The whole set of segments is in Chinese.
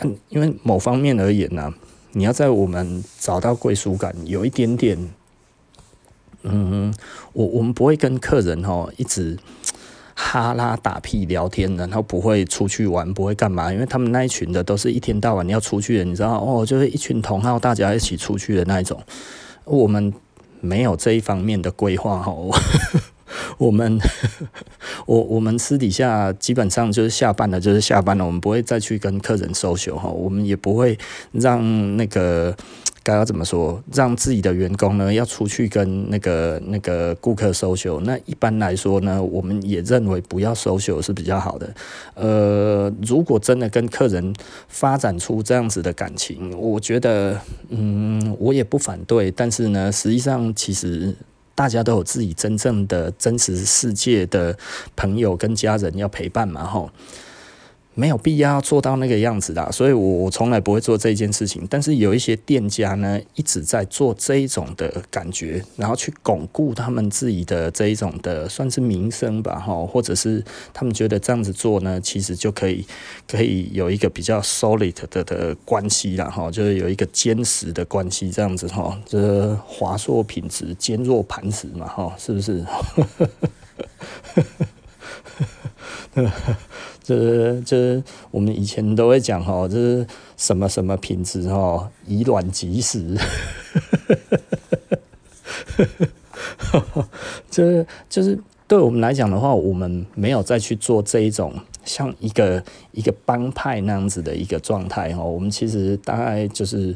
嗯，因为某方面而言呢、你要在我们找到归属感，有一点点，嗯，我我们不会跟客人哦一直哈拉打屁聊天，然后不会出去玩，不会干嘛，因为他们那一群的都是一天到晚要出去的，你知道哦，就是一群同好，大家一起出去的那一种，我们没有这一方面的规划哦。我们，我我们私底下基本上就是下班了，就是下班了，我们不会再去跟客人收修哈，我们也不会让那个该要怎么说，让自己的员工呢要出去跟那个那个顾客收修。那一般来说呢，我们也认为不要收修是比较好的。呃，如果真的跟客人发展出这样子的感情，我觉得，嗯，我也不反对。但是呢，实际上其实。大家都有自己真正的真实世界的朋友跟家人要陪伴嘛，吼。没有必要做到那个样子的，所以我我从来不会做这件事情。但是有一些店家呢，一直在做这一种的感觉，然后去巩固他们自己的这一种的算是名声吧，哈，或者是他们觉得这样子做呢，其实就可以可以有一个比较 solid 的的关系啦，哈，就是有一个坚实的关系，这样子哈，这华硕品质坚若磐石嘛，哈，是不是？就是就是我们以前都会讲哈，就是什么什么品质哈，以卵击石。就是就是对我们来讲的话，我们没有再去做这一种。像一个一个帮派那样子的一个状态哈，我们其实大概就是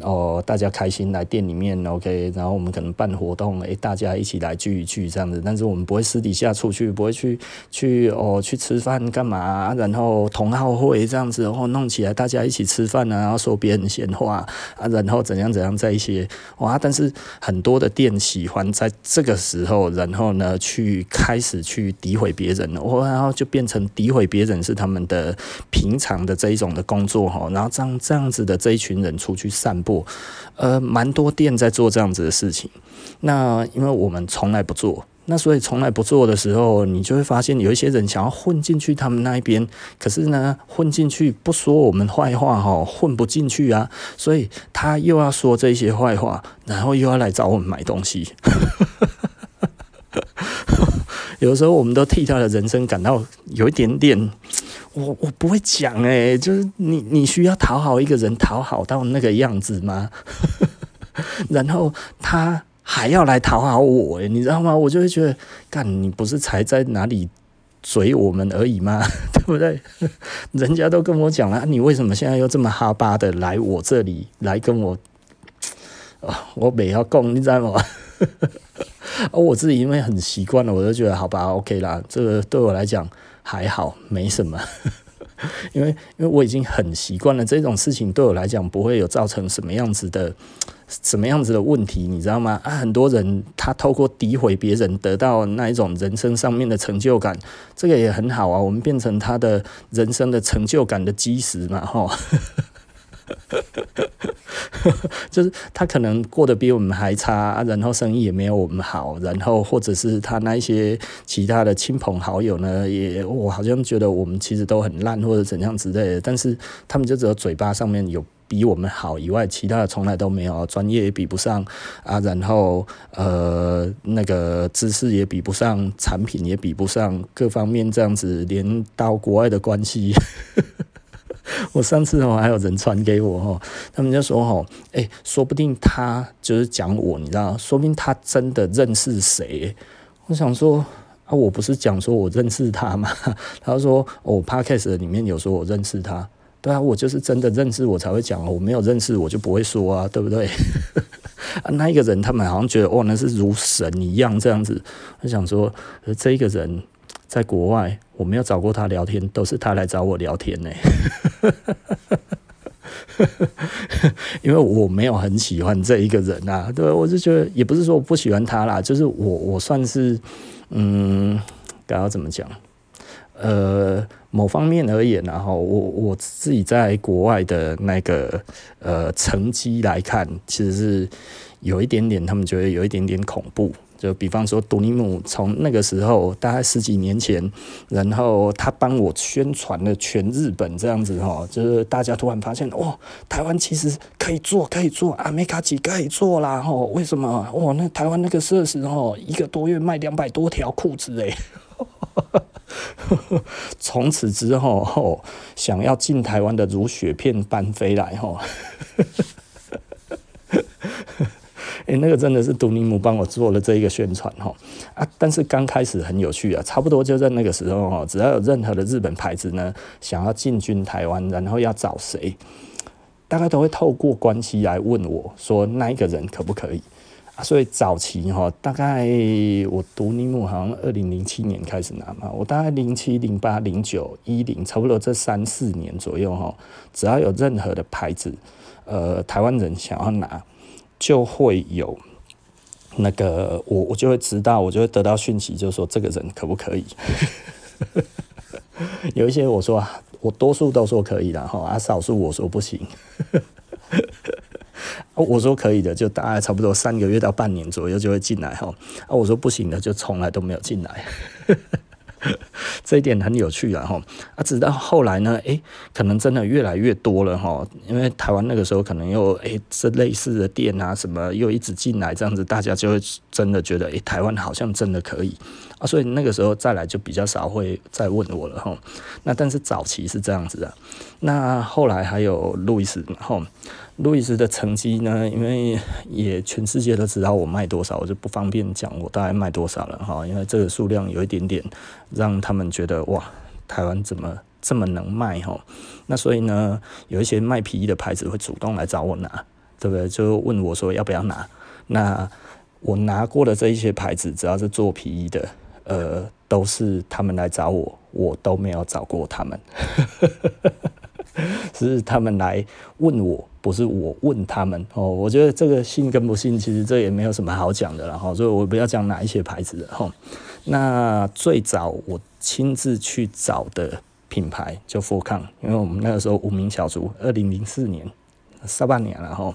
哦，大家开心来店里面 OK，然后我们可能办活动，诶，大家一起来聚一聚这样子，但是我们不会私底下出去，不会去去哦去吃饭干嘛，然后同好会这样子，然后弄起来大家一起吃饭啊，然后说别人闲话啊，然后怎样怎样在一些哇，但是很多的店喜欢在这个时候，然后呢去开始去诋毁别人，哦，然后就变成诋毁。别人是他们的平常的这一种的工作哈，然后这样这样子的这一群人出去散不，呃，蛮多店在做这样子的事情。那因为我们从来不做，那所以从来不做的时候，你就会发现有一些人想要混进去他们那一边，可是呢，混进去不说我们坏话哈，混不进去啊，所以他又要说这些坏话，然后又要来找我们买东西。有时候我们都替他的人生感到有一点点，我我不会讲诶，就是你你需要讨好一个人，讨好到那个样子吗？然后他还要来讨好我诶，你知道吗？我就会觉得，干你不是才在哪里嘴我们而已吗？对不对？人家都跟我讲了，你为什么现在又这么哈巴的来我这里来跟我？我没要供，你知道吗？而 我自己因为很习惯了，我就觉得好吧，OK 啦，这个对我来讲还好，没什么。因为因为我已经很习惯了这种事情，对我来讲不会有造成什么样子的什么样子的问题，你知道吗？啊，很多人他透过诋毁别人得到那一种人生上面的成就感，这个也很好啊，我们变成他的人生的成就感的基石嘛，哈。就是他可能过得比我们还差，然后生意也没有我们好，然后或者是他那一些其他的亲朋好友呢，也我好像觉得我们其实都很烂或者怎样之类的，但是他们就只有嘴巴上面有比我们好以外，其他的从来都没有，专业也比不上啊，然后呃那个知识也比不上，产品也比不上，各方面这样子，连到国外的关系。我上次哦，还有人传给我哦，他们就说哦，诶，说不定他就是讲我，你知道，说不定他真的认识谁。我想说啊，我不是讲说我认识他吗？他说哦，Podcast 里面有说我认识他，对啊，我就是真的认识我才会讲，我没有认识我就不会说啊，对不对？啊，那一个人他们好像觉得哦，那是如神一样这样子。我想说，这一个人。在国外，我没有找过他聊天，都是他来找我聊天呢。因为我没有很喜欢这一个人啊，对，我就觉得也不是说我不喜欢他啦，就是我我算是嗯，该要怎么讲？呃，某方面而言，然后我我自己在国外的那个呃成绩来看，其实是有一点点，他们觉得有一点点恐怖。就比方说，独尼姆从那个时候大概十几年前，然后他帮我宣传了全日本这样子哈，就是大家突然发现，哇，台湾其实可以做，可以做，阿美卡奇可以做啦，吼，为什么？哇，那台湾那个设施哦，一个多月卖两百多条裤子诶。从此之后，哦，想要进台湾的如雪片般飞来，吼。欸，那个真的是独尼姆帮我做了这一个宣传哈啊！但是刚开始很有趣啊，差不多就在那个时候哈，只要有任何的日本牌子呢，想要进军台湾，然后要找谁，大概都会透过关系来问我说那一个人可不可以啊？所以早期哈，大概我独尼姆好像二零零七年开始拿嘛，我大概零七、零八、零九、一零，差不多这三四年左右哈，只要有任何的牌子，呃，台湾人想要拿。就会有那个我我就会知道，我就会得到讯息，就是说这个人可不可以？有一些我说我多数都说可以的哈，啊少数我说不行。我说可以的，就大概差不多三个月到半年左右就会进来哈。啊，我说不行的，就从来都没有进来。这一点很有趣啊！哈啊，直到后来呢，诶，可能真的越来越多了哈。因为台湾那个时候可能又诶，这类似的店啊，什么又一直进来，这样子大家就会真的觉得，诶，台湾好像真的可以啊。所以那个时候再来就比较少会再问我了哈。那但是早期是这样子的，那后来还有路易斯哈。路易斯的成绩呢？因为也全世界都知道我卖多少，我就不方便讲我大概卖多少了哈。因为这个数量有一点点让他们觉得哇，台湾怎么这么能卖哈？那所以呢，有一些卖皮衣的牌子会主动来找我拿，对不对？就问我说要不要拿。那我拿过的这一些牌子，只要是做皮衣的，呃，都是他们来找我，我都没有找过他们。是他们来问我，不是我问他们哦。我觉得这个信跟不信，其实这也没有什么好讲的了哈。所以我不要讲哪一些牌子的哈。那最早我亲自去找的品牌就富康，因为我们那个时候无名小卒，二零零四年上半年了哈。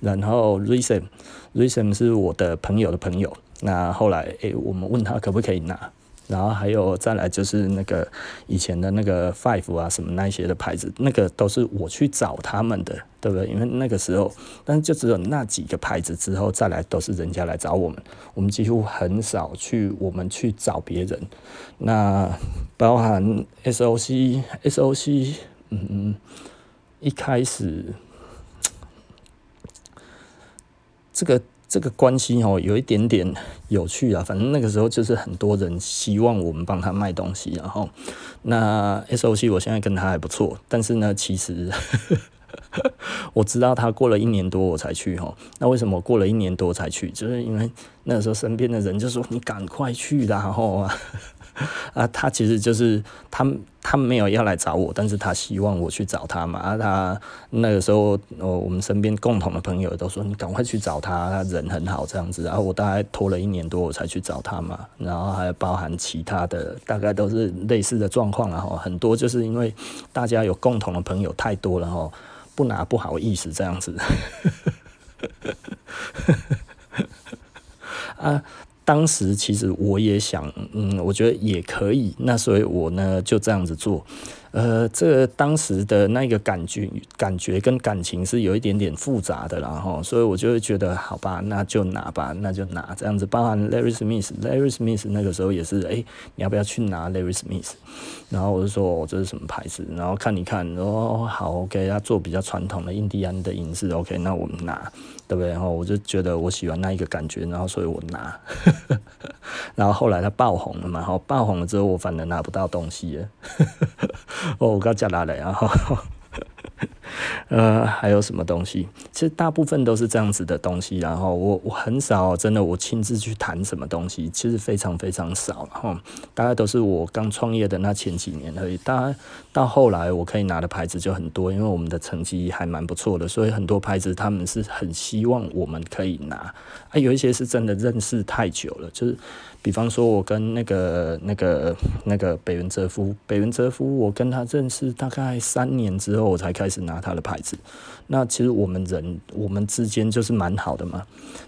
然后 Rhythm，Rhythm 是我的朋友的朋友。那后来诶、我们问他可不可以拿。然后还有再来就是那个以前的那个 Five 啊什么那些的牌子，那个都是我去找他们的，对不对？因为那个时候，但是就只有那几个牌子之后再来都是人家来找我们，我们几乎很少去我们去找别人。那包含 SOC，SOC，嗯，一开始这个。这个关系哦，有一点点有趣啊。反正那个时候就是很多人希望我们帮他卖东西，然后那 SOC 我现在跟他还不错，但是呢，其实 我知道他过了一年多我才去哈。那为什么过了一年多才去？就是因为那个时候身边的人就说你赶快去，然后啊。啊，他其实就是他，他没有要来找我，但是他希望我去找他嘛。啊，他那个时候，哦，我们身边共同的朋友都说你赶快去找他，他人很好这样子。然后我大概拖了一年多我才去找他嘛，然后还包含其他的，大概都是类似的状况，然后很多就是因为大家有共同的朋友太多了哈，不拿不好意思这样子。啊。当时其实我也想，嗯，我觉得也可以，那所以我呢就这样子做。呃，这当时的那个感觉、感觉跟感情是有一点点复杂的，然后，所以我就会觉得，好吧，那就拿吧，那就拿这样子。包含 Larry Smith，Larry Smith 那个时候也是，哎，你要不要去拿 Larry Smith？然后我就说，哦，这是什么牌子？然后看一看，哦，好，OK，他做比较传统的印第安的银饰，OK，那我们拿，对不对？然后我就觉得我喜欢那一个感觉，然后所以我拿。然后后来他爆红了嘛，然后爆红了之后，我反而拿不到东西了。哦，我刚讲哪了？然后，呃，还有什么东西？其实大部分都是这样子的东西。然后我我很少真的我亲自去谈什么东西，其实非常非常少。然后大概都是我刚创业的那前几年而已。当然到后来我可以拿的牌子就很多，因为我们的成绩还蛮不错的，所以很多牌子他们是很希望我们可以拿。啊，有一些是真的认识太久了，就是比方说，我跟那个、那个、那个北原哲夫，北原哲夫，我跟他认识大概三年之后，我才开始拿他的牌子。那其实我们人，我们之间就是蛮好的嘛。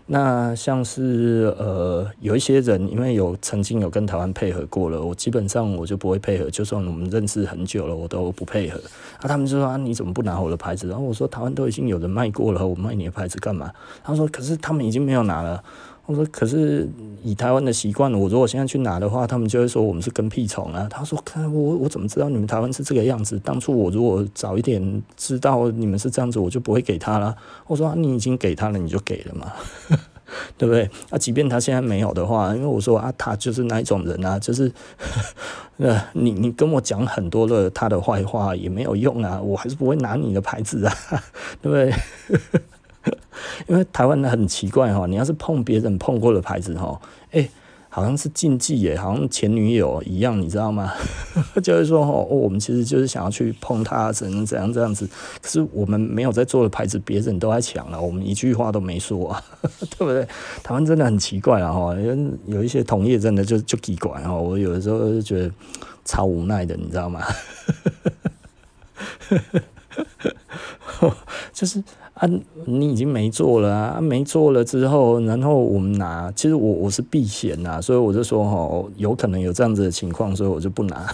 那像是呃，有一些人，因为有曾经有跟台湾配合过了，我基本上我就不会配合，就算我们认识很久了，我都不配合。啊，他们就说啊，你怎么不拿我的牌子？然后我说，台湾都已经有人卖过了，我卖你的牌子干嘛？他说，可是他们已经没有拿了。我说：“可是以台湾的习惯，我如果现在去拿的话，他们就会说我们是跟屁虫啊。”他说：“看我，我怎么知道你们台湾是这个样子？当初我如果早一点知道你们是这样子，我就不会给他了。”我说：“，你已经给他了，你就给了嘛，对不对？啊，即便他现在没有的话，因为我说啊，他就是那一种人啊，就是 呃，你你跟我讲很多的他的坏话也没有用啊，我还是不会拿你的牌子啊，对不对？” 因为台湾很奇怪哈，你要是碰别人碰过的牌子哈，哎，好像是禁忌耶，好像前女友一样，你知道吗？就是说哦，我们其实就是想要去碰他，怎样怎样这样子。可是我们没有在做的牌子，别人都在抢了，我们一句话都没说啊，对不对？台湾真的很奇怪啊哈，有一些同业真的就就奇怪哈，我有的时候就觉得超无奈的，你知道吗？就是。啊，你已经没做了啊，没做了之后，然后我们拿，其实我我是避嫌呐，所以我就说哦，有可能有这样子的情况，所以我就不拿。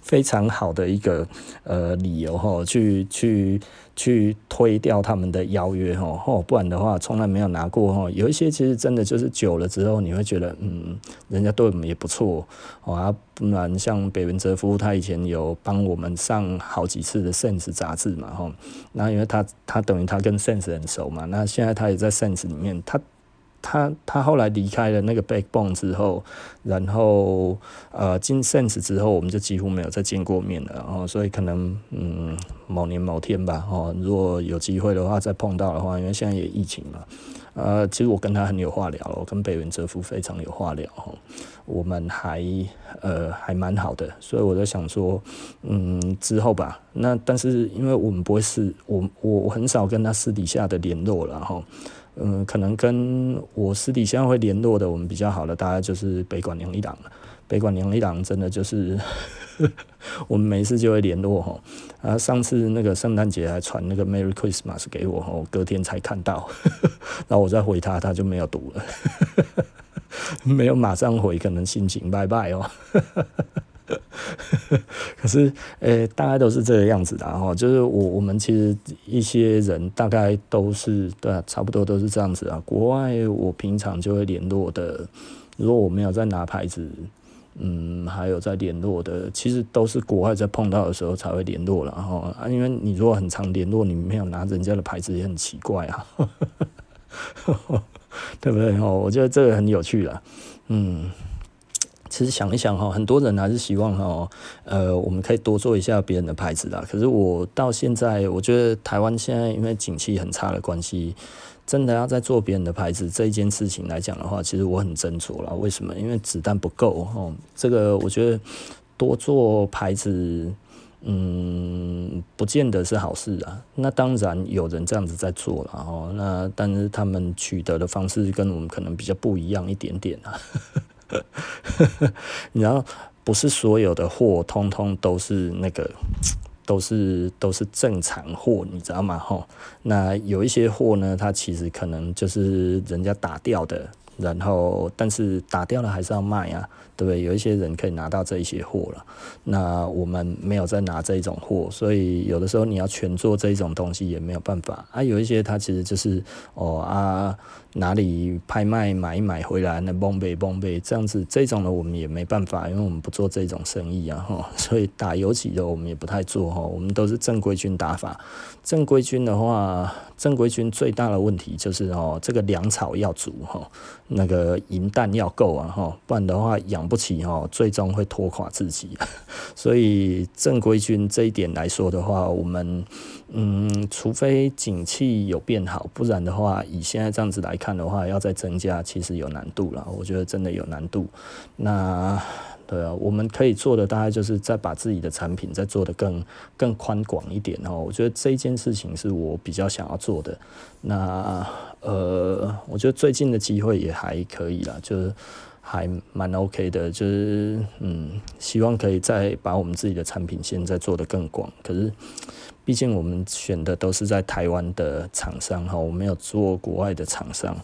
非常好的一个呃理由哈，去去去推掉他们的邀约哈，不然的话从来没有拿过哈。有一些其实真的就是久了之后，你会觉得嗯，人家对我们也不错啊。不然像北文哲夫，他以前有帮我们上好几次的 Sense 杂志嘛哈。那因为他他等于他跟 Sense 很熟嘛，那现在他也在 Sense 里面，他。他他后来离开了那个 Backbone 之后，然后呃进 Sense 之后，我们就几乎没有再见过面了。然后所以可能嗯某年某天吧，哦，如果有机会的话再碰到的话，因为现在也疫情嘛，呃，其实我跟他很有话聊，我跟北原哲夫非常有话聊，我们还呃还蛮好的，所以我在想说，嗯之后吧，那但是因为我们不会是我我我很少跟他私底下的联络了哈。嗯，可能跟我私底下会联络的，我们比较好的，大概就是北管娘一档了。北管娘一档真的就是，我们没事就会联络哈。啊，上次那个圣诞节还传那个 Merry Christmas 给我，我隔天才看到，然后我再回他，他就没有读了，没有马上回，可能心情拜拜哦。可是，诶、欸，大概都是这个样子的哈。就是我我们其实一些人大概都是对、差不多都是这样子啊。国外我平常就会联络的，如果我没有在拿牌子，嗯，还有在联络的，其实都是国外在碰到的时候才会联络了哈。因为你如果很常联络，你没有拿人家的牌子也很奇怪啊，对不对？哦，我觉得这个很有趣了，嗯。其实想一想哈，很多人还是希望哈，呃，我们可以多做一下别人的牌子啦。可是我到现在，我觉得台湾现在因为景气很差的关系，真的要在做别人的牌子这一件事情来讲的话，其实我很斟酌啦。为什么？因为子弹不够哦。这个我觉得多做牌子，嗯，不见得是好事啊。那当然有人这样子在做了哈，那但是他们取得的方式跟我们可能比较不一样一点点啊。然后不是所有的货通通都是那个，都是都是正常货，你知道吗？吼，那有一些货呢，它其实可能就是人家打掉的，然后但是打掉了还是要卖啊。对不对？有一些人可以拿到这一些货了，那我们没有在拿这一种货，所以有的时候你要全做这一种东西也没有办法啊。有一些它其实就是哦啊，哪里拍卖买一买回来那崩贝崩贝这样子，这种的我们也没办法，因为我们不做这种生意啊哈。所以打游击的我们也不太做哈，我们都是正规军打法。正规军的话，正规军最大的问题就是哦，这个粮草要足哈，那个银弹要够啊哈，不然的话养不起哈，最终会拖垮自己。所以正规军这一点来说的话，我们嗯，除非景气有变好，不然的话，以现在这样子来看的话，要再增加其实有难度了。我觉得真的有难度。那。对啊，我们可以做的大概就是再把自己的产品再做得更更宽广一点哦。我觉得这一件事情是我比较想要做的。那呃，我觉得最近的机会也还可以啦，就是还蛮 OK 的，就是嗯，希望可以再把我们自己的产品线再做得更广。可是，毕竟我们选的都是在台湾的厂商哈，我没有做国外的厂商。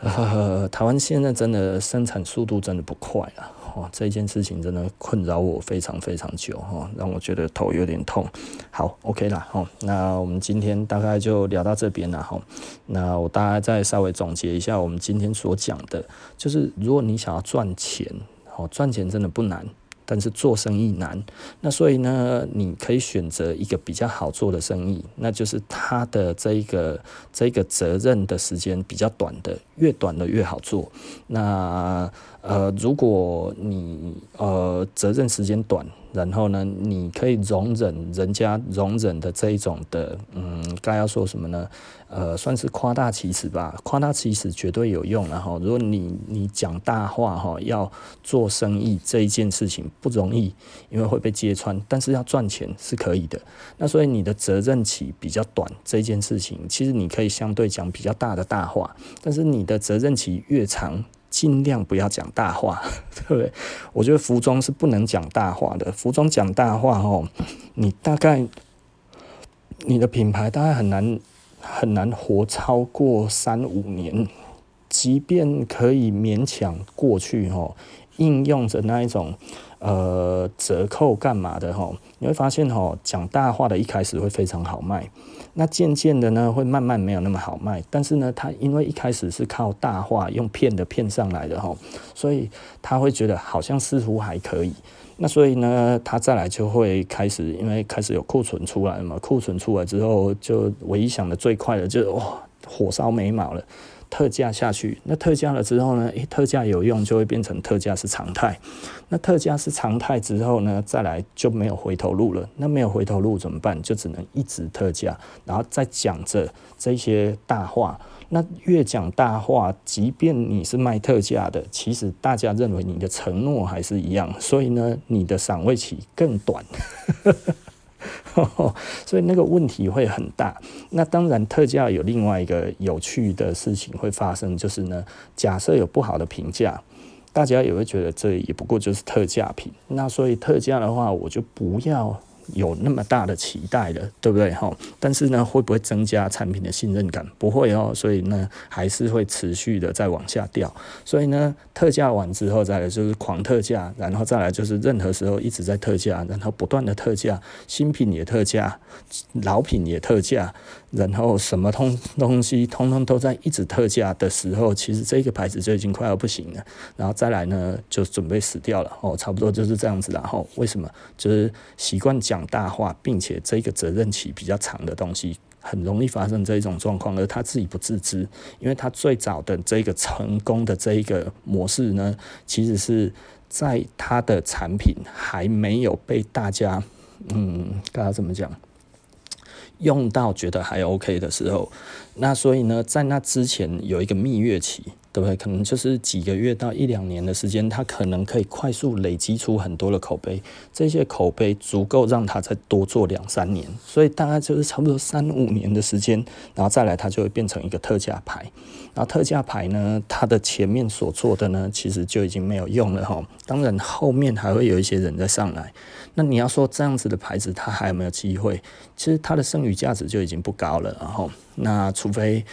呃，台湾现在真的生产速度真的不快啊！哦，这件事情真的困扰我非常非常久哈，让我觉得头有点痛。好，OK 啦，哦，那我们今天大概就聊到这边了哈。那我大概再稍微总结一下我们今天所讲的，就是如果你想要赚钱，哦，赚钱真的不难。但是做生意难，那所以呢，你可以选择一个比较好做的生意，那就是他的这一个这个责任的时间比较短的，越短的越好做。那呃，如果你呃责任时间短，然后呢，你可以容忍人家容忍的这一种的，嗯，该要说什么呢？呃，算是夸大其词吧，夸大其词绝对有用。然后，如果你你讲大话哈，要做生意这一件事情不容易，因为会被揭穿。但是要赚钱是可以的。那所以你的责任期比较短，这件事情其实你可以相对讲比较大的大话。但是你的责任期越长，尽量不要讲大话，对不对？我觉得服装是不能讲大话的。服装讲大话哦，你大概你的品牌大概很难。很难活超过三五年，即便可以勉强过去哦，应用着那一种呃折扣干嘛的吼，你会发现吼，讲大话的一开始会非常好卖，那渐渐的呢会慢慢没有那么好卖，但是呢，他因为一开始是靠大话用骗的骗上来的吼，所以他会觉得好像似乎还可以。那所以呢，他再来就会开始，因为开始有库存出来了嘛，库存出来之后，就唯一想的最快的就哇，火烧眉毛了，特价下去。那特价了之后呢，诶，特价有用，就会变成特价是常态。那特价是常态之后呢，再来就没有回头路了。那没有回头路怎么办？就只能一直特价，然后再讲着这些大话。那越讲大话，即便你是卖特价的，其实大家认为你的承诺还是一样，所以呢，你的赏味期更短，所以那个问题会很大。那当然，特价有另外一个有趣的事情会发生，就是呢，假设有不好的评价，大家也会觉得这也不过就是特价品。那所以特价的话，我就不要。有那么大的期待了，对不对哈？但是呢，会不会增加产品的信任感？不会哦，所以呢，还是会持续的再往下掉。所以呢，特价完之后再来就是狂特价，然后再来就是任何时候一直在特价，然后不断的特价，新品也特价，老品也特价。然后什么通东西通通都在一直特价的时候，其实这个牌子就已经快要不行了。然后再来呢，就准备死掉了哦，差不多就是这样子。然后为什么？就是习惯讲大话，并且这个责任期比较长的东西，很容易发生这种状况，而他自己不自知。因为他最早的这个成功的这一个模式呢，其实是在他的产品还没有被大家，嗯，大家怎么讲？用到觉得还 OK 的时候，那所以呢，在那之前有一个蜜月期。对不对？可能就是几个月到一两年的时间，他可能可以快速累积出很多的口碑，这些口碑足够让他再多做两三年，所以大概就是差不多三五年的时间，然后再来，他就会变成一个特价牌。然后特价牌呢，它的前面所做的呢，其实就已经没有用了哈。当然后面还会有一些人再上来，那你要说这样子的牌子，它还有没有机会？其实它的剩余价值就已经不高了。然后那除非。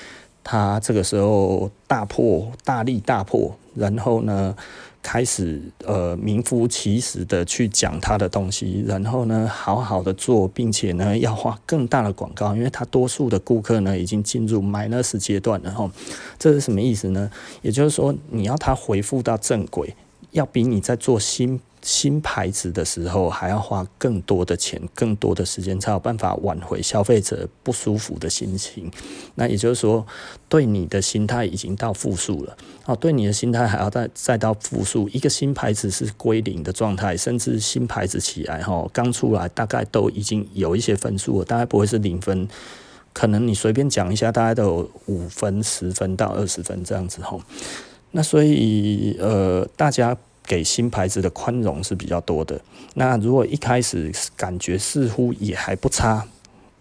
他这个时候大破大力大破，然后呢，开始呃名副其实的去讲他的东西，然后呢，好好的做，并且呢，要花更大的广告，因为他多数的顾客呢已经进入 minus 阶段了哈。这是什么意思呢？也就是说，你要他回复到正轨，要比你在做新。新牌子的时候，还要花更多的钱、更多的时间，才有办法挽回消费者不舒服的心情。那也就是说，对你的心态已经到负数了。哦，对你的心态还要再再到负数。一个新牌子是归零的状态，甚至新牌子起来哈，刚出来大概都已经有一些分数了，大概不会是零分，可能你随便讲一下，大概都有五分、十分到二十分这样子哈。那所以呃，大家。给新牌子的宽容是比较多的。那如果一开始感觉似乎也还不差，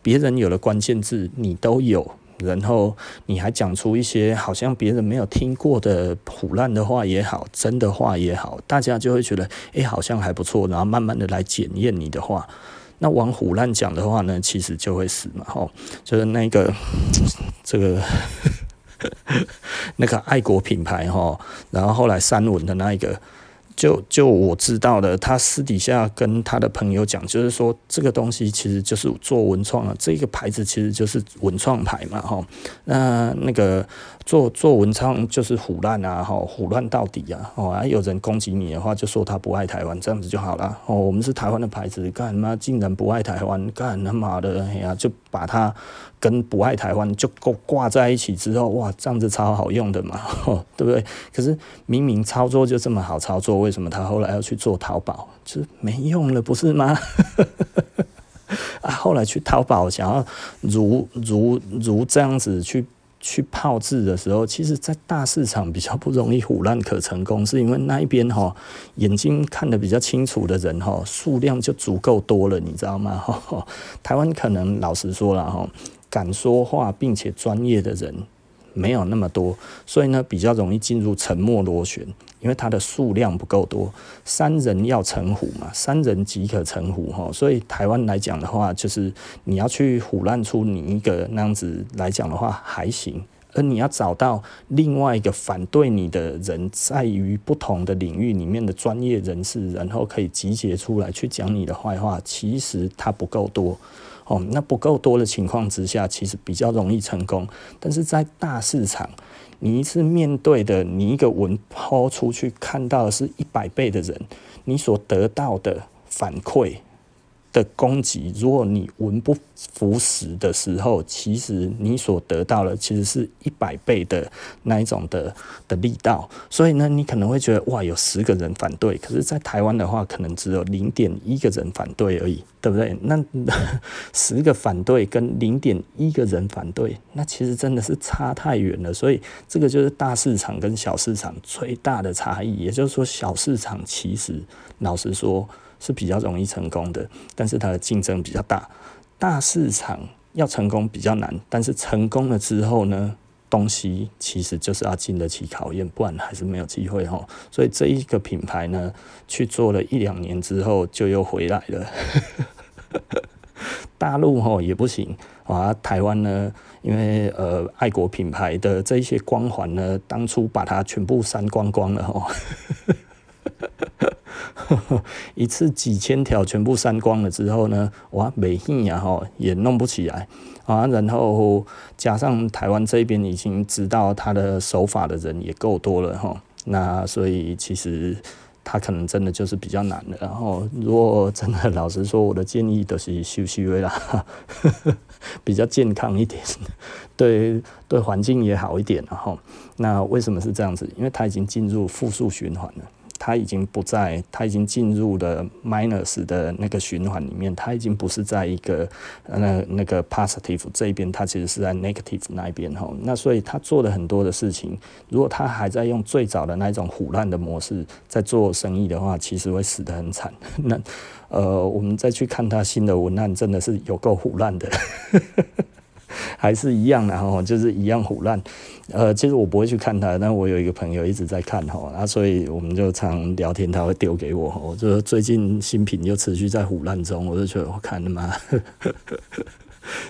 别人有了关键字，你都有，然后你还讲出一些好像别人没有听过的唬烂的话也好，真的话也好，大家就会觉得，哎，好像还不错，然后慢慢的来检验你的话。那往腐烂讲的话呢，其实就会死嘛，吼，就是那个这个 那个爱国品牌，吼，然后后来三文的那一个。就就我知道的，他私底下跟他的朋友讲，就是说这个东西其实就是做文创啊，这个牌子其实就是文创牌嘛，哈。那那个做做文创就是唬烂啊，哈，唬烂到底啊，哦，有人攻击你的话，就说他不爱台湾，这样子就好了。哦，我们是台湾的牌子，干嘛竟然不爱台湾？干他妈的，哎呀，就把它。跟不爱台湾就够挂在一起之后，哇，这样子超好用的嘛，对不对？可是明明操作就这么好操作，为什么他后来要去做淘宝？就是没用了，不是吗？啊，后来去淘宝想要如如如这样子去去炮制的时候，其实，在大市场比较不容易唬烂可成功，是因为那一边哈眼睛看得比较清楚的人哈数量就足够多了，你知道吗？台湾可能老实说了哈。敢说话并且专业的人没有那么多，所以呢，比较容易进入沉默螺旋，因为它的数量不够多。三人要成虎嘛，三人即可成虎哈。所以台湾来讲的话，就是你要去唬烂出你一个那样子来讲的话还行，而你要找到另外一个反对你的人，在于不同的领域里面的专业人士，然后可以集结出来去讲你的坏话，其实它不够多。哦，那不够多的情况之下，其实比较容易成功。但是在大市场，你一次面对的，你一个文抛出去，看到的是一百倍的人，你所得到的反馈的攻击，如果你文不符实的时候，其实你所得到的其实是一百倍的那一种的的力道。所以呢，你可能会觉得哇，有十个人反对，可是，在台湾的话，可能只有零点一个人反对而已，对不对？那 十个反对跟零点一个人反对，那其实真的是差太远了。所以，这个就是大市场跟小市场最大的差异。也就是说，小市场其实老实说。是比较容易成功的，但是它的竞争比较大。大市场要成功比较难，但是成功了之后呢，东西其实就是要经得起考验，不然还是没有机会哈。所以这一个品牌呢，去做了一两年之后，就又回来了。大陆哈也不行啊，台湾呢，因为呃爱国品牌的这一些光环呢，当初把它全部删光光了哈。一次几千条全部删光了之后呢，哇，没戏呀哈，也弄不起来啊。然后加上台湾这边已经知道他的手法的人也够多了哈，那所以其实他可能真的就是比较难的。然后如果真的老实说，我的建议都是休息微啦，比较健康一点，对对环境也好一点。然后那为什么是这样子？因为它已经进入负数循环了。它已经不在，它已经进入了 minus 的那个循环里面，它已经不是在一个那那个 positive 这一边，它其实是在 negative 那一边哈。那所以他做了很多的事情，如果他还在用最早的那一种腐烂的模式在做生意的话，其实会死得很惨。那呃，我们再去看他新的文案，真的是有够腐烂的。还是一样的哈，就是一样腐烂。呃，其实我不会去看他，但我有一个朋友一直在看哈，那所以我们就常聊天，他会丢给我。我就最近新品又持续在唬烂中，我就觉得我看他妈，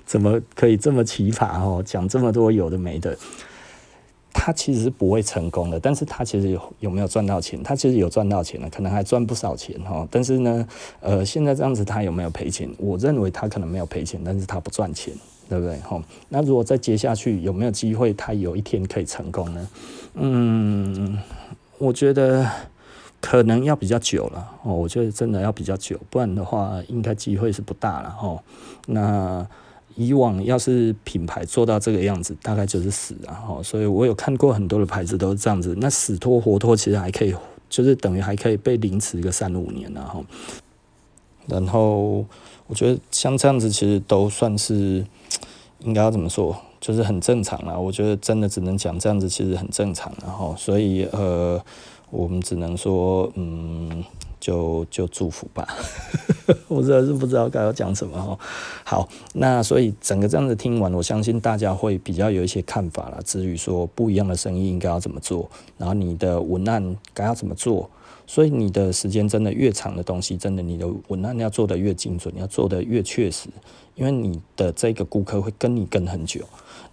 怎么可以这么奇葩哦？讲这么多有的没的，他其实是不会成功的。但是他其实有有没有赚到钱？他其实有赚到钱了，可能还赚不少钱哈。但是呢，呃，现在这样子他有没有赔钱？我认为他可能没有赔钱，但是他不赚钱。对不对？吼，那如果再接下去，有没有机会他有一天可以成功呢？嗯，我觉得可能要比较久了哦。我觉得真的要比较久，不然的话，应该机会是不大了哦。那以往要是品牌做到这个样子，大概就是死了哈。所以我有看过很多的牌子都是这样子，那死拖活拖，其实还可以，就是等于还可以被凌迟个三五年了哈。然后我觉得像这样子，其实都算是。应该要怎么说？就是很正常啦。我觉得真的只能讲这样子，其实很正常。然后，所以呃，我们只能说，嗯，就就祝福吧。我真的是不知道该要讲什么哦。好，那所以整个这样子听完，我相信大家会比较有一些看法啦。至于说不一样的生意应该要怎么做，然后你的文案该要怎么做。所以你的时间真的越长的东西，真的你的文案要做的越精准，你要做的越确实，因为你的这个顾客会跟你跟很久。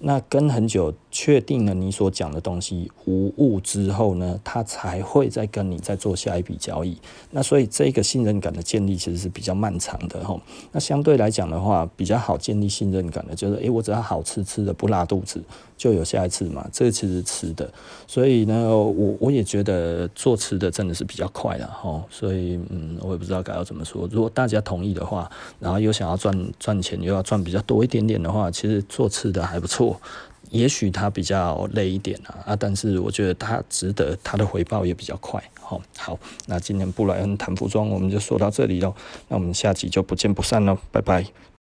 那跟很久，确定了你所讲的东西无误之后呢，他才会再跟你再做下一笔交易。那所以这个信任感的建立其实是比较漫长的哈。那相对来讲的话，比较好建立信任感的，就是诶，我只要好吃吃的不拉肚子，就有下一次嘛。这个其实吃的，所以呢，我我也觉得做吃的真的是比较快的哈。所以嗯，我也不知道该要怎么说。如果大家同意的话，然后又想要赚赚钱，又要赚比较多一点点的话，其实做吃的还不错。也许他比较累一点啊，啊，但是我觉得他值得，他的回报也比较快。好，好，那今天布莱恩谈服装我们就说到这里喽，那我们下集就不见不散喽，拜拜。